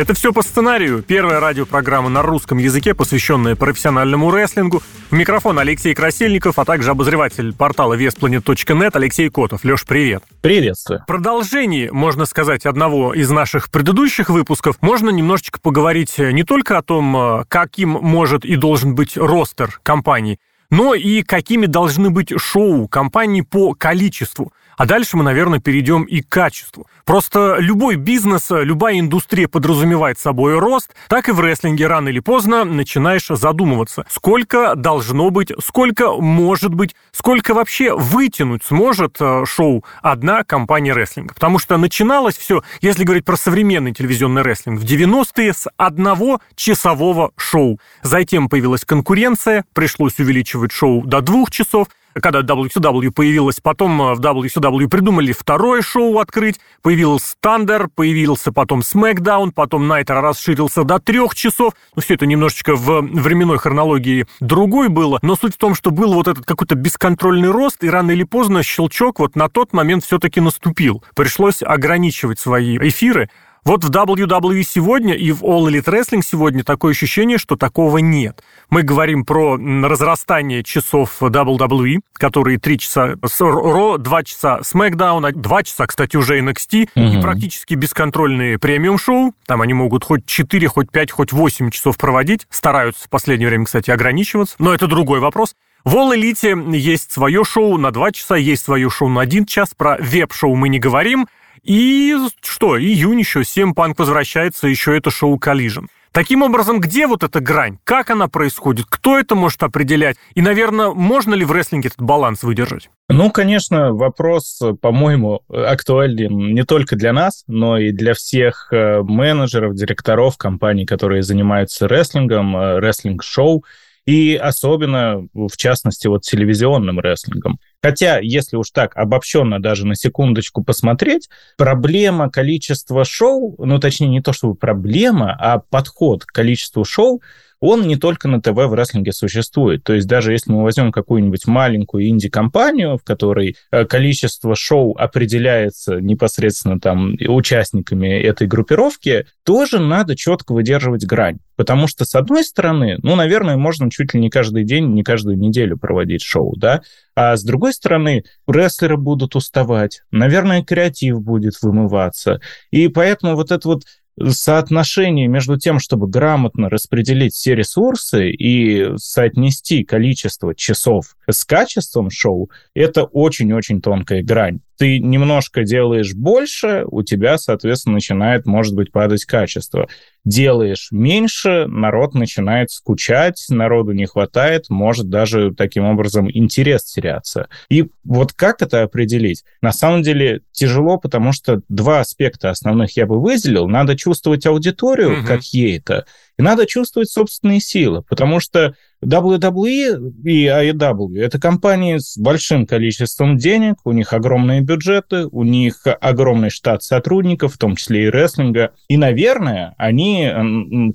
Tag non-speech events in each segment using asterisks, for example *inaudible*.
Это все по сценарию. Первая радиопрограмма на русском языке, посвященная профессиональному рестлингу. В микрофон Алексей Красильников, а также обозреватель портала веспланет.нет Алексей Котов. Леш, привет. Приветствую. Продолжение, можно сказать, одного из наших предыдущих выпусков. Можно немножечко поговорить не только о том, каким может и должен быть ростер компании, но и какими должны быть шоу компании по количеству. А дальше мы, наверное, перейдем и к качеству. Просто любой бизнес, любая индустрия подразумевает собой рост, так и в рестлинге рано или поздно начинаешь задумываться, сколько должно быть, сколько может быть, сколько вообще вытянуть сможет э, шоу одна компания рестлинга. Потому что начиналось все, если говорить про современный телевизионный рестлинг, в 90-е с одного часового шоу. Затем появилась конкуренция, пришлось увеличивать шоу до двух часов, когда WCW появилась, потом э, в WCW придумали второе шоу открыть, появился Thunder, появился потом SmackDown, потом Найтер расширился до трех часов. Ну, все это немножечко в временной хронологии другой было, но суть в том, что был вот этот какой-то бесконтрольный рост, и рано или поздно щелчок вот на тот момент все-таки наступил. Пришлось ограничивать свои эфиры, вот в WWE сегодня и в All Elite Wrestling сегодня такое ощущение, что такого нет. Мы говорим про разрастание часов WWE, которые 3 часа с Raw, 2 часа SmackDown, 2 часа, кстати, уже NXT, угу. и практически бесконтрольные премиум-шоу. Там они могут хоть 4, хоть 5, хоть 8 часов проводить. Стараются в последнее время, кстати, ограничиваться. Но это другой вопрос. В All Elite есть свое шоу на 2 часа, есть свое шоу на 1 час. Про веб-шоу мы не говорим. И что, июнь еще, 7 панк возвращается, еще это шоу Collision. Таким образом, где вот эта грань? Как она происходит? Кто это может определять? И, наверное, можно ли в рестлинге этот баланс выдержать? Ну, конечно, вопрос, по-моему, актуален не только для нас, но и для всех э, менеджеров, директоров компаний, которые занимаются рестлингом, э, рестлинг-шоу, и особенно, в частности, вот телевизионным рестлингом. Хотя, если уж так обобщенно даже на секундочку посмотреть, проблема количества шоу, ну, точнее, не то чтобы проблема, а подход к количеству шоу он не только на ТВ в рестлинге существует. То есть даже если мы возьмем какую-нибудь маленькую инди-компанию, в которой э, количество шоу определяется непосредственно там участниками этой группировки, тоже надо четко выдерживать грань. Потому что, с одной стороны, ну, наверное, можно чуть ли не каждый день, не каждую неделю проводить шоу, да, а с другой стороны, рестлеры будут уставать, наверное, креатив будет вымываться. И поэтому вот это вот соотношение между тем, чтобы грамотно распределить все ресурсы и соотнести количество часов с качеством шоу, это очень-очень тонкая грань ты немножко делаешь больше, у тебя, соответственно, начинает, может быть, падать качество. Делаешь меньше, народ начинает скучать, народу не хватает, может даже таким образом интерес теряться. И вот как это определить? На самом деле тяжело, потому что два аспекта основных я бы выделил. Надо чувствовать аудиторию, mm-hmm. как ей это, и надо чувствовать собственные силы, потому что WWE и AEW – это компании с большим количеством денег, у них огромные бюджеты, у них огромный штат сотрудников, в том числе и рестлинга. И, наверное, они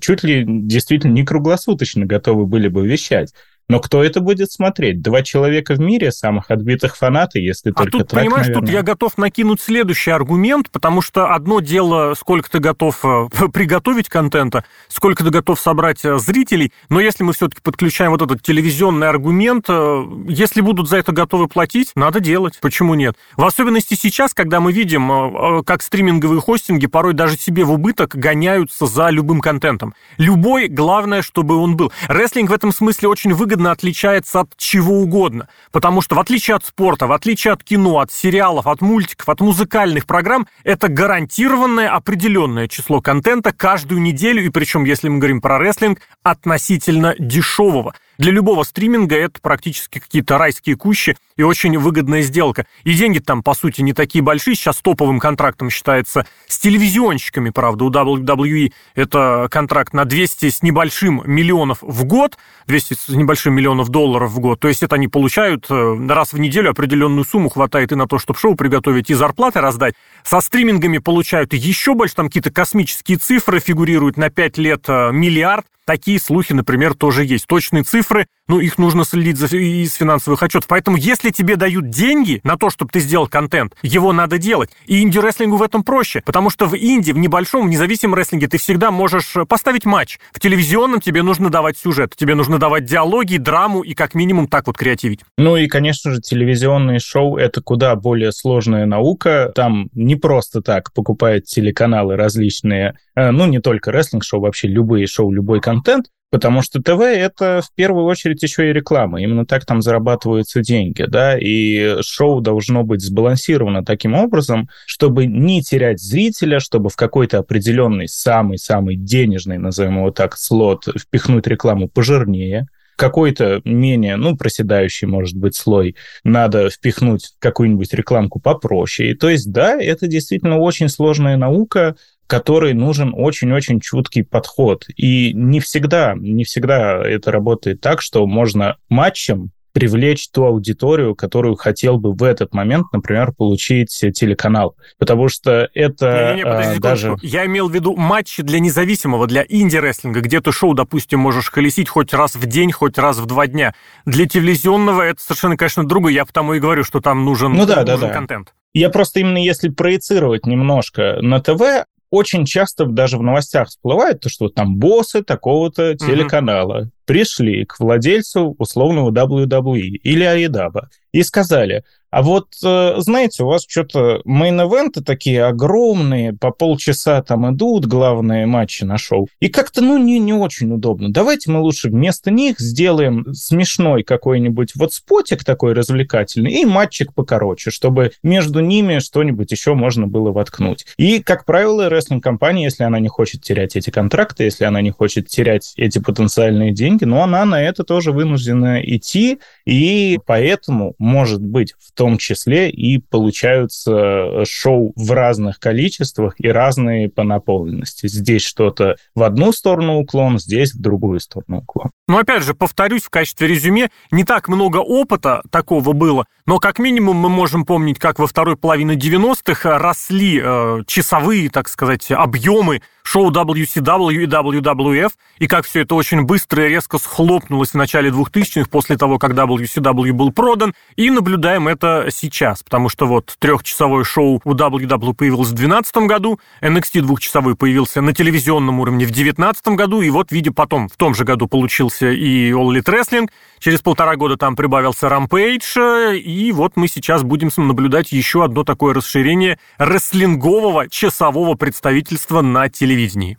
чуть ли действительно не круглосуточно готовы были бы вещать. Но кто это будет смотреть? Два человека в мире, самых отбитых фанаты, если а только тут, так, понимаешь, наверное. тут я готов накинуть следующий аргумент, потому что одно дело, сколько ты готов э, *laughs* приготовить контента, сколько ты готов собрать э, зрителей, но если мы все-таки подключаем вот этот телевизионный аргумент, э, если будут за это готовы платить, надо делать. Почему нет? В особенности сейчас, когда мы видим, как стриминговые хостинги порой даже себе в убыток гоняются за любым контентом. Любой, главное, чтобы он был. Рестлинг в этом смысле очень выгодно выгодно отличается от чего угодно. Потому что в отличие от спорта, в отличие от кино, от сериалов, от мультиков, от музыкальных программ, это гарантированное определенное число контента каждую неделю, и причем, если мы говорим про рестлинг, относительно дешевого. Для любого стриминга это практически какие-то райские кущи и очень выгодная сделка. И деньги там, по сути, не такие большие. Сейчас топовым контрактом считается с телевизионщиками, правда, у WWE это контракт на 200 с небольшим миллионов в год, 200 с небольшим миллионов долларов в год. То есть это они получают э, раз в неделю определенную сумму, хватает и на то, чтобы шоу приготовить, и зарплаты раздать. Со стримингами получают еще больше, там какие-то космические цифры фигурируют на 5 лет э, миллиард. Такие слухи, например, тоже есть. Точные цифры, ну, их нужно следить за, из финансовых отчетов. Поэтому, если тебе дают деньги на то, чтобы ты сделал контент, его надо делать. И инди-рестлингу в этом проще, потому что в инди, в небольшом, в независимом рестлинге ты всегда можешь поставить матч. В телевизионном тебе нужно давать сюжет, тебе нужно давать диалоги, драму и как минимум так вот креативить. Ну и, конечно же, телевизионные шоу — это куда более сложная наука. Там не просто так покупают телеканалы различные, э, ну, не только рестлинг-шоу, вообще любые шоу, любой контент, Потому что ТВ — это в первую очередь еще и реклама. Именно так там зарабатываются деньги, да, и шоу должно быть сбалансировано таким образом, чтобы не терять зрителя, чтобы в какой-то определенный самый-самый денежный, назовем его так, слот впихнуть рекламу пожирнее, какой-то менее, ну, проседающий, может быть, слой, надо впихнуть какую-нибудь рекламку попроще. И, то есть, да, это действительно очень сложная наука, которой нужен очень-очень чуткий подход. И не всегда, не всегда это работает так, что можно матчем привлечь ту аудиторию, которую хотел бы в этот момент, например, получить телеканал. Потому что это не, не, не, подожди, а, даже... Я имел в виду матчи для независимого, для инди-рестлинга, где ты шоу, допустим, можешь колесить хоть раз в день, хоть раз в два дня. Для телевизионного это совершенно, конечно, другое. Я потому и говорю, что там нужен, ну, да, нужен да, да. контент. Я просто именно если проецировать немножко на ТВ, очень часто даже в новостях всплывает то, что там боссы такого-то телеканала mm-hmm. пришли к владельцу условного WWE или Аидаба и сказали, а вот, э, знаете, у вас что-то мейн-эвенты такие огромные, по полчаса там идут главные матчи на шоу. И как-то, ну, не, не очень удобно. Давайте мы лучше вместо них сделаем смешной какой-нибудь вот спотик такой развлекательный и матчик покороче, чтобы между ними что-нибудь еще можно было воткнуть. И, как правило, рестлинг-компания, если она не хочет терять эти контракты, если она не хочет терять эти потенциальные деньги, но она на это тоже вынуждена идти, и поэтому, может быть, в том том числе и получаются э, шоу в разных количествах и разные по наполненности. Здесь что-то в одну сторону уклон, здесь в другую сторону уклон. Но опять же, повторюсь, в качестве резюме, не так много опыта такого было, но как минимум мы можем помнить, как во второй половине 90-х росли э, часовые, так сказать, объемы шоу WCW и WWF, и как все это очень быстро и резко схлопнулось в начале 2000-х после того, как WCW был продан, и наблюдаем это сейчас, потому что вот трехчасовое шоу у WW появилось в 2012 году, NXT двухчасовой появился на телевизионном уровне в 2019 году, и вот, видя потом, в том же году получился и All Elite Wrestling, через полтора года там прибавился Rampage, и вот мы сейчас будем наблюдать еще одно такое расширение рестлингового часового представительства на телевидении.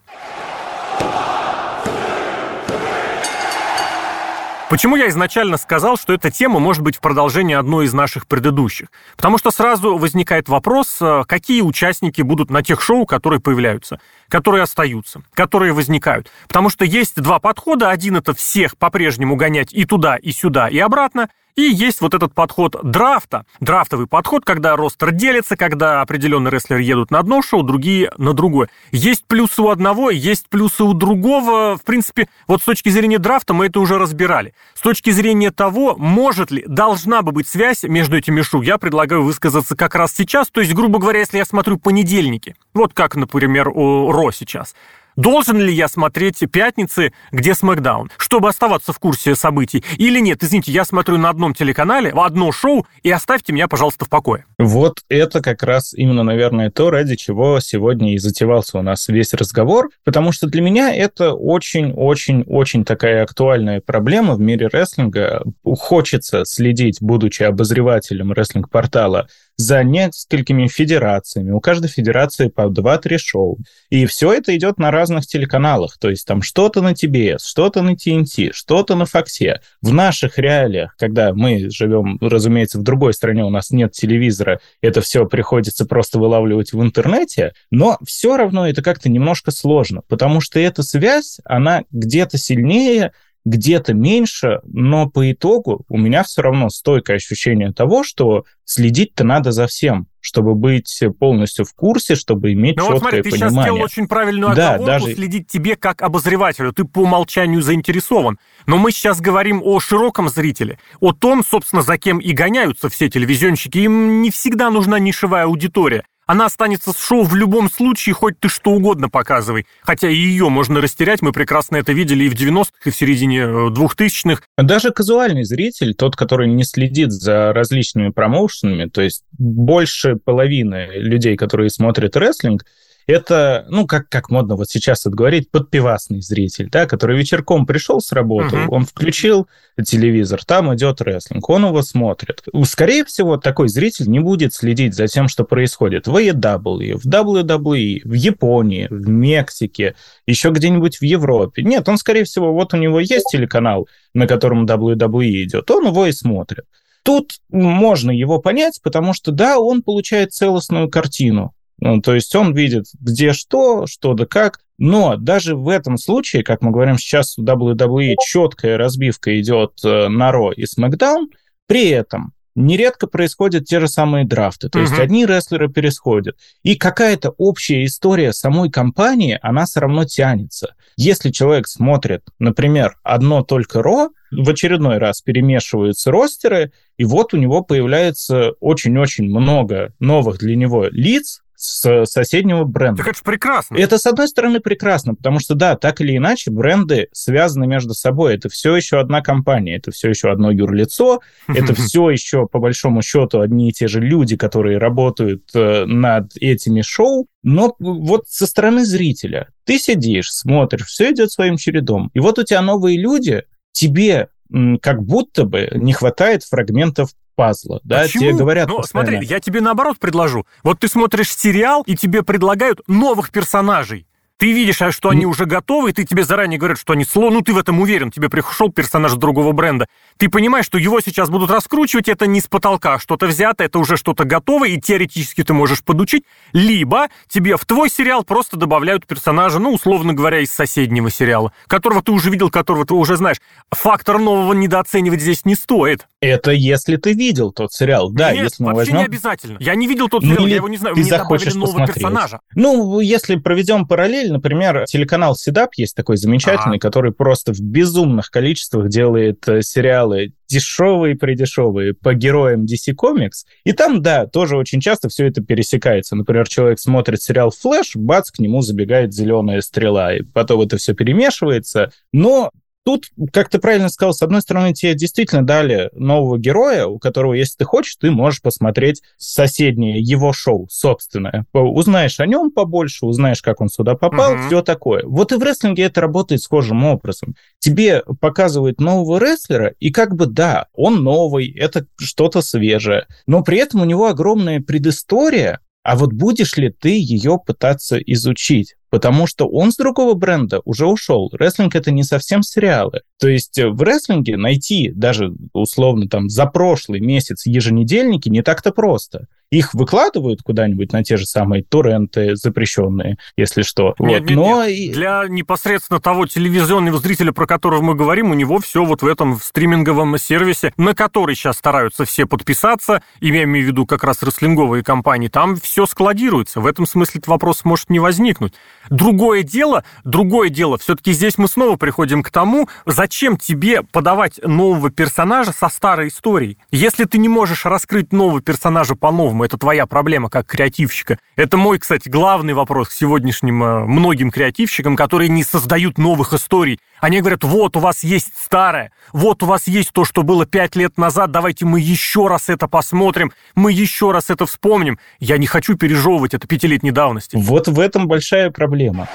Почему я изначально сказал, что эта тема может быть в продолжении одной из наших предыдущих? Потому что сразу возникает вопрос, э, какие участники будут на тех шоу, которые появляются, которые остаются, которые возникают. Потому что есть два подхода. Один это всех по-прежнему гонять и туда, и сюда, и обратно – и есть вот этот подход драфта, драфтовый подход, когда ростер делится, когда определенные рестлеры едут на одно шоу, другие на другое. Есть плюсы у одного, есть плюсы у другого. В принципе, вот с точки зрения драфта мы это уже разбирали. С точки зрения того, может ли, должна бы быть связь между этими шоу, я предлагаю высказаться как раз сейчас. То есть, грубо говоря, если я смотрю понедельники, вот как, например, у Ро сейчас, Должен ли я смотреть «Пятницы», где «Смакдаун», чтобы оставаться в курсе событий? Или нет? Извините, я смотрю на одном телеканале, в одно шоу, и оставьте меня, пожалуйста, в покое. Вот это как раз именно, наверное, то, ради чего сегодня и затевался у нас весь разговор, потому что для меня это очень-очень-очень такая актуальная проблема в мире рестлинга. Хочется следить, будучи обозревателем рестлинг-портала, за несколькими федерациями. У каждой федерации по 2-3 шоу. И все это идет на разных телеканалах. То есть там что-то на TBS, что-то на TNT, что-то на Фоксе. В наших реалиях, когда мы живем, разумеется, в другой стране, у нас нет телевизора, это все приходится просто вылавливать в интернете, но все равно это как-то немножко сложно, потому что эта связь, она где-то сильнее, где-то меньше, но по итогу у меня все равно стойкое ощущение того, что следить-то надо за всем, чтобы быть полностью в курсе, чтобы иметь ну, четкое вот смотри, ты понимание. сейчас сделал очень правильную да, даже... следить тебе как обозревателю. Ты по умолчанию заинтересован. Но мы сейчас говорим о широком зрителе, о том, собственно, за кем и гоняются все телевизионщики. Им не всегда нужна нишевая аудитория. Она останется с шоу в любом случае, хоть ты что угодно показывай. Хотя и ее можно растерять, мы прекрасно это видели и в 90-х, и в середине 2000-х. Э, Даже казуальный зритель, тот, который не следит за различными промоушенами, то есть больше половины людей, которые смотрят рестлинг, это, ну, как, как модно вот сейчас это говорить, подпивасный зритель, да, который вечерком пришел с работы, uh-huh. он включил телевизор, там идет рестлинг, он его смотрит. Скорее всего, такой зритель не будет следить за тем, что происходит в AEW, в WWE, в Японии, в Мексике, еще где-нибудь в Европе. Нет, он, скорее всего, вот у него есть телеканал, на котором WWE идет, он его и смотрит. Тут можно его понять, потому что, да, он получает целостную картину. Ну, то есть он видит, где что, что да как. Но даже в этом случае, как мы говорим сейчас в WWE, четкая разбивка идет э, на Ро и SmackDown, при этом нередко происходят те же самые драфты. То uh-huh. есть одни рестлеры пересходят. И какая-то общая история самой компании, она все равно тянется. Если человек смотрит, например, одно только Ро, в очередной раз перемешиваются ростеры, и вот у него появляется очень-очень много новых для него лиц, с соседнего бренда. Так это же прекрасно. Это, с одной стороны, прекрасно, потому что, да, так или иначе, бренды связаны между собой. Это все еще одна компания, это все еще одно юрлицо, это *laughs* все еще, по большому счету, одни и те же люди, которые работают э, над этими шоу. Но вот со стороны зрителя ты сидишь, смотришь, все идет своим чередом. И вот у тебя новые люди, тебе как будто бы не хватает фрагментов пазла, да, Почему? тебе говорят Ну, постоянно. смотри, я тебе наоборот предложу. Вот ты смотришь сериал, и тебе предлагают новых персонажей. Ты видишь, а что они уже готовы, и ты тебе заранее говорят, что они сло, ну ты в этом уверен, тебе пришел персонаж другого бренда. Ты понимаешь, что его сейчас будут раскручивать, это не с потолка, что-то взято, это уже что-то готовое, и теоретически ты можешь подучить. Либо тебе в твой сериал просто добавляют персонажа, ну, условно говоря, из соседнего сериала, которого ты уже видел, которого ты уже знаешь. Фактор нового недооценивать здесь не стоит. Это если ты видел тот сериал. Да, Нет, если мы вообще возьмем... не обязательно. Я не видел тот Ну, сериал, или я его не знаю. ты Мне добавили захочешь нового посмотреть. персонажа. Ну, если проведем параллель, например, телеканал Седап есть такой замечательный, Ага. который просто в безумных количествах делает э, сериалы дешевые-придешевые по героям DC Comics. И там, да, тоже очень часто все это пересекается. Например, человек смотрит сериал «Флэш», бац, к нему забегает зеленая стрела, и потом это все перемешивается. Но Тут, как ты правильно сказал, с одной стороны, тебе действительно дали нового героя, у которого, если ты хочешь, ты можешь посмотреть соседнее его шоу собственное. Узнаешь о нем побольше, узнаешь, как он сюда попал, Мгм. все такое. Вот и в рестлинге это работает схожим образом. Тебе показывают нового рестлера, и как бы да, он новый, это что-то свежее, но при этом у него огромная предыстория, а вот будешь ли ты ее пытаться изучить? Потому что он с другого бренда уже ушел. Рестлинг это не совсем сериалы. То есть э, в рестлинге найти даже условно там за прошлый месяц еженедельники не так-то просто. Их выкладывают куда-нибудь на те же самые торренты запрещенные, если что. Нет, Вот. нет, Но нет. Для непосредственно того телевизионного зрителя, про которого мы говорим, у него все вот в этом стриминговом сервисе, на который сейчас стараются все подписаться, и я имею в виду как раз рестлинговые компании, там все складируется. В этом смысле этот вопрос может не возникнуть. Другое дело, другое дело, все-таки здесь мы снова приходим к тому, зачем тебе подавать нового персонажа со старой историей. Если ты не можешь раскрыть нового персонажа по-новому, это твоя проблема как креативщика. Это мой, кстати, главный вопрос к сегодняшним э, многим креативщикам, которые не создают новых историй. Они говорят, вот у вас есть старое, вот у вас есть то, что было пять лет назад, давайте мы еще раз это посмотрим, мы еще раз это вспомним. Я не хочу пережевывать это пятилетней давности. Вот в этом большая проблема. проблема.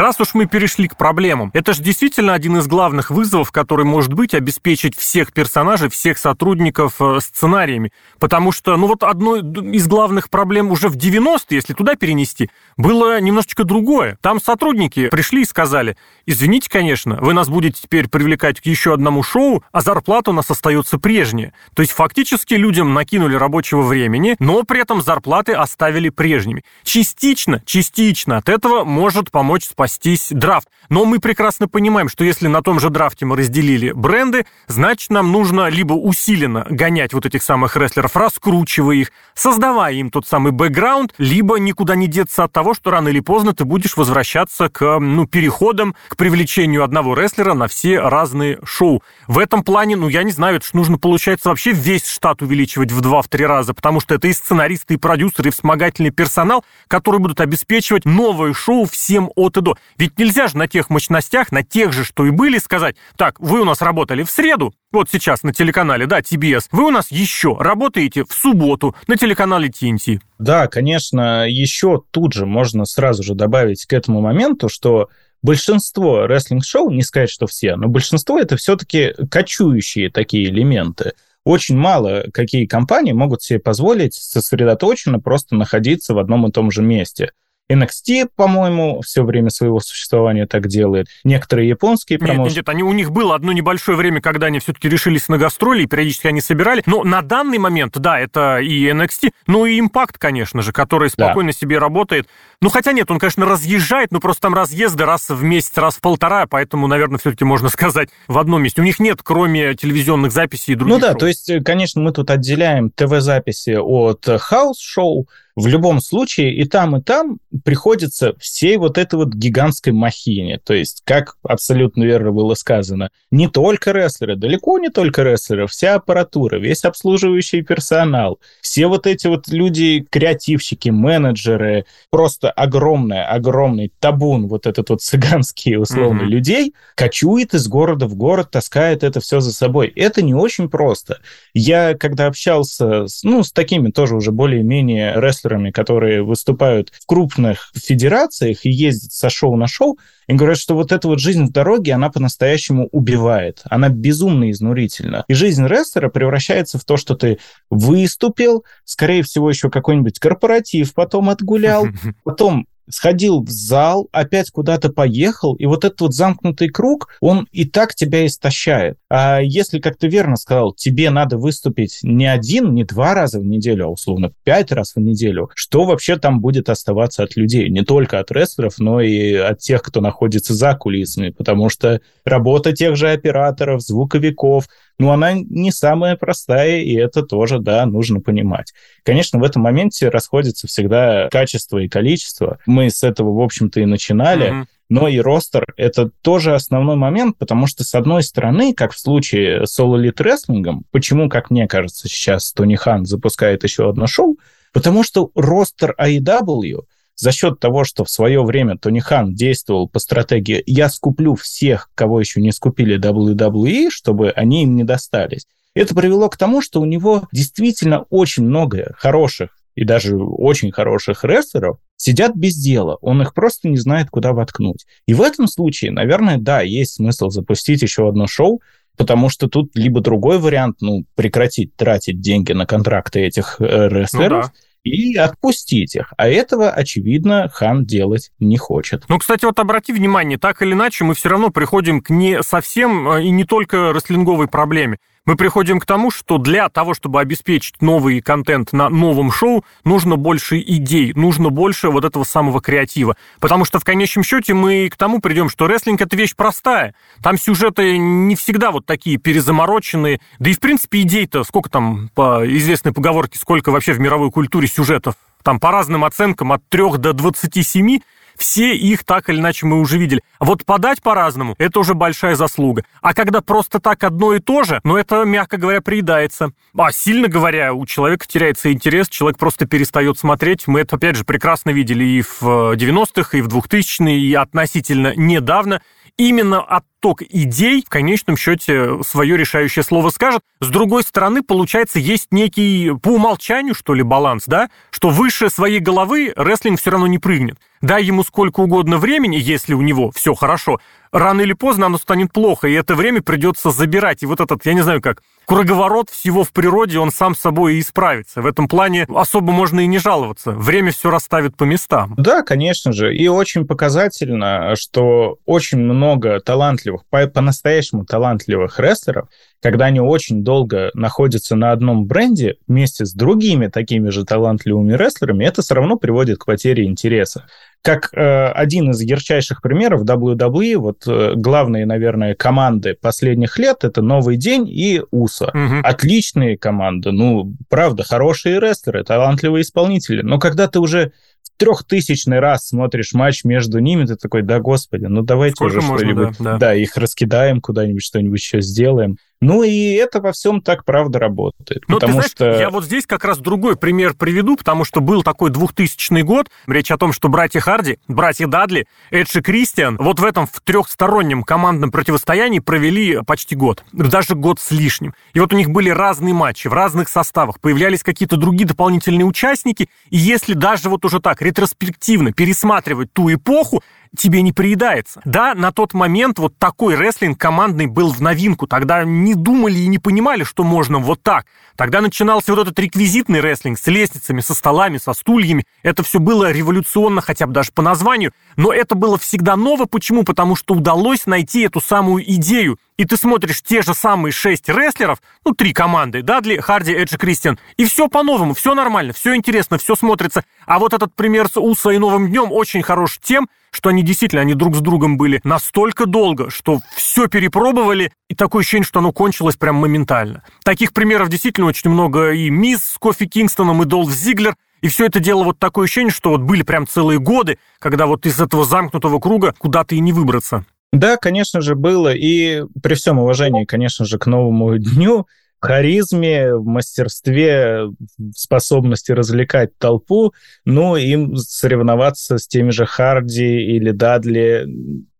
Раз уж мы перешли к проблемам, это же действительно один из главных вызовов, который может быть обеспечить всех персонажей, всех сотрудников э, сценариями. Потому что, ну вот одной из главных проблем уже в 90-е, если туда перенести, было немножечко другое. Там сотрудники пришли и сказали, извините, конечно, вы нас будете теперь привлекать к еще одному шоу, а зарплата у нас остается прежняя. То есть фактически людям накинули рабочего времени, но при этом зарплаты оставили прежними. Частично, частично от этого может помочь спасти спастись драфт. Но мы прекрасно понимаем, что если на том же драфте мы разделили бренды, значит, нам нужно либо усиленно гонять вот этих самых рестлеров, раскручивая их, создавая им тот самый бэкграунд, либо никуда не деться от того, что рано или поздно ты будешь возвращаться к ну, переходам, к привлечению одного рестлера на все разные шоу. В этом плане, ну, я не знаю, это ж нужно, получается, вообще весь штат увеличивать в два-три раза, потому что это и сценаристы, и продюсеры, и вспомогательный персонал, которые будут обеспечивать новое шоу всем от и до. Ведь нельзя же на тех мощностях, на тех же, что и были, сказать, так, вы у нас работали в среду, вот сейчас на телеканале, да, TBS, вы у нас еще работаете в субботу на телеканале TNT. Да, конечно, еще тут же можно сразу же добавить к этому моменту, что большинство рестлинг-шоу, не сказать, что все, но большинство это все-таки кочующие такие элементы. Очень мало какие компании могут себе позволить сосредоточенно просто находиться в одном и том же месте. NXT, по-моему, все время своего существования так делает. Некоторые японские промоушены... Нет, нет, они, у них было одно небольшое время, когда они все-таки решились на гастроли, и периодически они собирали. Но на данный момент, да, это и NXT, ну и Impact, конечно же, который спокойно да. себе работает. Ну, хотя нет, он, конечно, разъезжает, но просто там разъезды раз в месяц, раз в полтора, поэтому, наверное, все-таки можно *laughs* сказать в одном месте. У них нет, кроме телевизионных записей и других Ну да, шоу. то есть, конечно, мы тут отделяем ТВ-записи от хаус-шоу, в любом случае и там, и там приходится всей вот этой вот гигантской махине. То есть, как абсолютно верно было сказано, не только рестлеры, далеко не только рестлеры, вся аппаратура, весь обслуживающий персонал, все вот эти вот люди, креативщики, менеджеры, просто огромный, огромный табун вот этот вот цыганский условно mm-hmm. людей кочует из города в город, таскает это все за собой. Это не очень просто. Я, когда общался с, ну, с такими тоже уже более-менее рестлерами, рестлерами, которые выступают в крупных федерациях и ездят со шоу на шоу, и говорят, что вот эта вот жизнь в дороге, она по-настоящему убивает. Она безумно изнурительна. И жизнь рестлера превращается в то, что ты выступил, скорее всего, еще какой-нибудь корпоратив потом отгулял, *laughs* потом сходил в зал, опять куда-то поехал, и вот этот вот замкнутый круг, он и так тебя истощает. А если, как ты верно сказал, тебе надо выступить не один, не два раза в неделю, а условно пять раз в неделю, что вообще там будет оставаться от людей? Не только от рестлеров, но и от тех, кто находится за кулисами, потому что работа тех же операторов, звуковиков, ну, она не самая простая, и это тоже, да, нужно понимать. Конечно, в этом моменте расходятся всегда качество и количество. Мы с этого, в общем-то, и начинали. Mm-hmm. Но и ростер — это тоже основной момент, потому что, с одной стороны, как в случае с Elite Wrestling, почему, как мне кажется, сейчас Тони Хан запускает еще одно шоу, потому что ростер AEW за счет того, что в свое время Тони Хан действовал по стратегии «я скуплю всех, кого еще не скупили WWE, чтобы они им не достались», это привело к тому, что у него действительно очень много хороших и даже очень хороших рестлеров сидят без дела. Он их просто не знает, куда воткнуть. И в этом случае, наверное, да, есть смысл запустить еще одно шоу, потому что тут либо другой вариант, ну, прекратить тратить деньги на контракты этих э, рестлеров, ну, да и отпустить их. А этого, очевидно, хан делать не хочет. Ну, кстати, вот обрати внимание, так или иначе мы все равно приходим к не совсем э, и не только рестлинговой проблеме мы приходим к тому, что для того, чтобы обеспечить новый контент на новом шоу, нужно больше идей, нужно больше вот этого самого креатива. Потому что в конечном счете мы к тому придем, что рестлинг это вещь простая. Там сюжеты не всегда вот такие перезамороченные. Да и в принципе идей-то, сколько там по известной поговорке, сколько вообще в мировой культуре сюжетов. Там по разным оценкам от 3 до 27 все их так или иначе мы уже видели. Вот подать по-разному – это уже большая заслуга. А когда просто так одно и то же, ну это, мягко говоря, приедается. А сильно говоря, у человека теряется интерес, человек просто перестает смотреть. Мы это, опять же, прекрасно видели и в 90-х, и в 2000-е, и относительно недавно – именно отток идей в конечном счете свое решающее слово скажет. С другой стороны, получается, есть некий по умолчанию, что ли, баланс, да, что выше своей головы рестлинг все равно не прыгнет. Дай ему сколько угодно времени, если у него все хорошо, рано или поздно оно станет плохо, и это время придется забирать. И вот этот, я не знаю как, круговорот всего в природе, он сам собой и исправится. В этом плане особо можно и не жаловаться. Время все расставит по местам. Да, конечно же. И очень показательно, что очень много талантливых, по-настоящему талантливых рестлеров, когда они очень долго находятся на одном бренде вместе с другими такими же талантливыми рестлерами, это все равно приводит к потере интереса. Как э, один из ярчайших примеров WWE, вот э, главные, наверное, команды последних лет это Новый день и УСА. Угу. Отличные команды, ну, правда, хорошие рестлеры, талантливые исполнители. Но когда ты уже трехтысячный раз смотришь матч между ними, ты такой, да господи, ну давайте Сколько уже что-нибудь, да, да. да, их раскидаем куда-нибудь, что-нибудь еще сделаем. Ну и это во всем так, правда, работает. Ну, потому ты знаешь, что... я вот здесь как раз другой пример приведу, потому что был такой 2000 год, речь о том, что братья Харди, братья Дадли, Эдж и Кристиан вот в этом в трехстороннем командном противостоянии провели почти год, даже год с лишним. И вот у них были разные матчи в разных составах, появлялись какие-то другие дополнительные участники, и если даже вот уже так ретроспективно пересматривать ту эпоху, тебе не приедается. Да, на тот момент вот такой рестлинг командный был в новинку. Тогда не думали и не понимали, что можно вот так. Тогда начинался вот этот реквизитный рестлинг с лестницами, со столами, со стульями. Это все было революционно, хотя бы даже по названию. Но это было всегда ново. Почему? Потому что удалось найти эту самую идею. И ты смотришь те же самые шесть рестлеров, ну, три команды, Дадли, Харди, Эдж и Кристиан, и все по-новому, все нормально, все интересно, все смотрится. А вот этот пример с Уса и Новым Днем очень хорош тем, что они действительно, они друг с другом были настолько долго, что все перепробовали, и такое ощущение, что оно кончилось прям моментально. Таких примеров действительно очень много. И Мисс с Кофи Кингстоном, и Долф Зиглер. И все это дело вот такое ощущение, что вот были прям целые годы, когда вот из этого замкнутого круга куда-то и не выбраться. Да, конечно же, было. И при всем уважении, конечно же, к новому *laughs* дню, харизме, мастерстве, способности развлекать толпу, ну, им соревноваться с теми же Харди или Дадли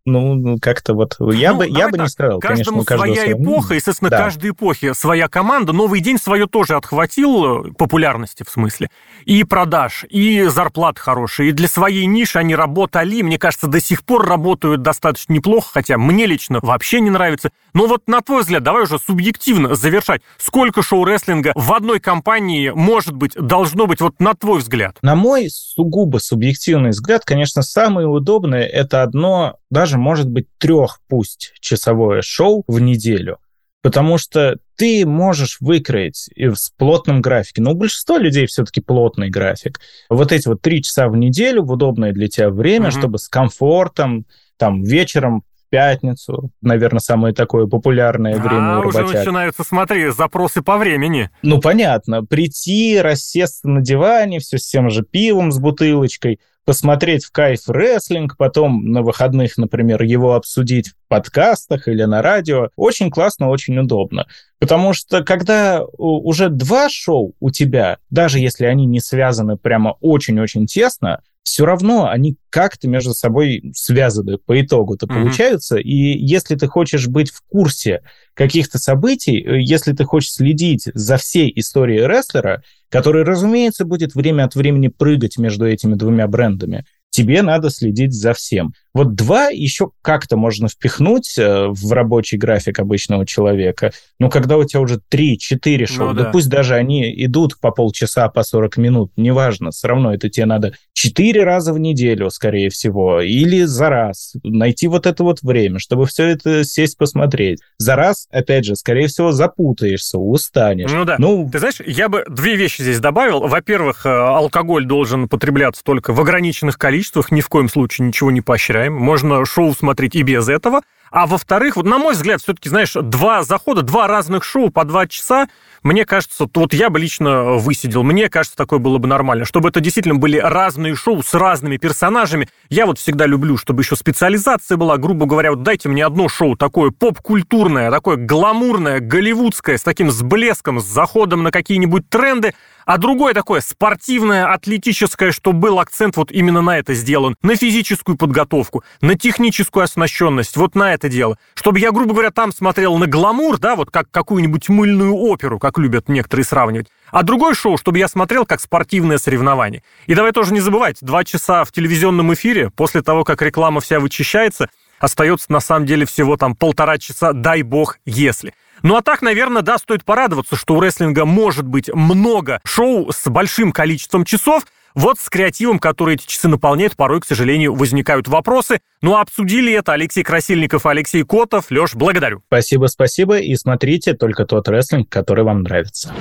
ну, ну, как-то вот я ну, бы я бы так. не сказал, Каждому конечно, своя своя эпоха, естественно, да. каждой эпохе своя команда. Новый день свое тоже отхватил э, популярности в смысле и продаж, и зарплат хорошие, и для своей ниши они работали, мне кажется, до сих пор работают достаточно неплохо, хотя мне лично вообще не нравится. Но вот на твой взгляд, давай уже субъективно завершать, сколько шоу-рестлинга в одной компании может быть, должно быть, вот на твой взгляд? На мой сугубо субъективный взгляд, конечно, самое удобное это одно даже, может быть, трех пусть часовое шоу в неделю. Потому что ты можешь выкроить с плотным графиком. Но у большинства людей все-таки плотный график. Вот эти вот три часа в неделю в удобное для тебя время, mm-hmm. чтобы с комфортом, там, вечером пятницу, наверное, самое такое популярное а, время у работяг. уже начинаются, смотри, запросы по времени. Ну, понятно. Прийти, рассесться на диване, все с тем же пивом, с бутылочкой, посмотреть в кайф рестлинг, потом на выходных, например, его обсудить в подкастах или на радио. Очень классно, очень удобно. Потому что когда уже два шоу у тебя, даже если они не связаны прямо очень-очень тесно, все равно они как-то между собой связаны по итогу-то mm-hmm. получаются. И если ты хочешь быть в курсе каких-то событий, э, если ты хочешь следить за всей историей рестлера, который, разумеется, будет время от времени прыгать между этими двумя брендами, тебе надо следить за всем. Вот два еще как-то можно впихнуть э, в рабочий график обычного человека. Но когда у тебя уже три-четыре шоу, ну, да. да пусть даже они идут по полчаса, по 40 минут, неважно, все равно это тебе надо четыре раза в неделю, скорее всего, или за раз. Найти вот это вот время, чтобы все это сесть посмотреть. За раз, опять же, скорее всего, запутаешься, устанешь. Ну да. Ну, Ты знаешь, я бы две вещи здесь добавил. Во-первых, э, алкоголь должен потребляться только в ограниченных количествах, ни в коем случае ничего не поощряем. Можно шоу смотреть и без этого. А во-вторых, вот на мой взгляд, все-таки, знаешь, два захода, два разных шоу по два часа, мне кажется, вот я бы лично высидел. Мне кажется, такое было бы нормально. Чтобы это действительно были разные шоу с разными персонажами. Я вот всегда люблю, чтобы еще специализация была. Грубо говоря, вот дайте мне одно шоу такое поп-культурное, такое гламурное, голливудское, с таким с блеском, с заходом на какие-нибудь тренды, а другое такое спортивное, атлетическое, что был акцент вот именно на это сделан, на физическую подготовку, на техническую оснащенность, вот на это дело. Чтобы я, грубо говоря, там смотрел на гламур, да, вот как какую-нибудь мыльную оперу, как любят некоторые сравнивать, а другое шоу, чтобы я смотрел как спортивное соревнование. И давай тоже не забывать, два часа в телевизионном эфире, после того, как реклама вся вычищается, остается на самом деле всего там полтора часа, дай бог, если. Ну а так, наверное, да, стоит порадоваться, что у рестлинга может быть много шоу с большим количеством часов, вот с креативом, который эти часы наполняют, порой, к сожалению, возникают вопросы. Ну, обсудили это Алексей Красильников Алексей Котов. Леш, благодарю. Спасибо, спасибо. И смотрите только тот рестлинг, который вам нравится.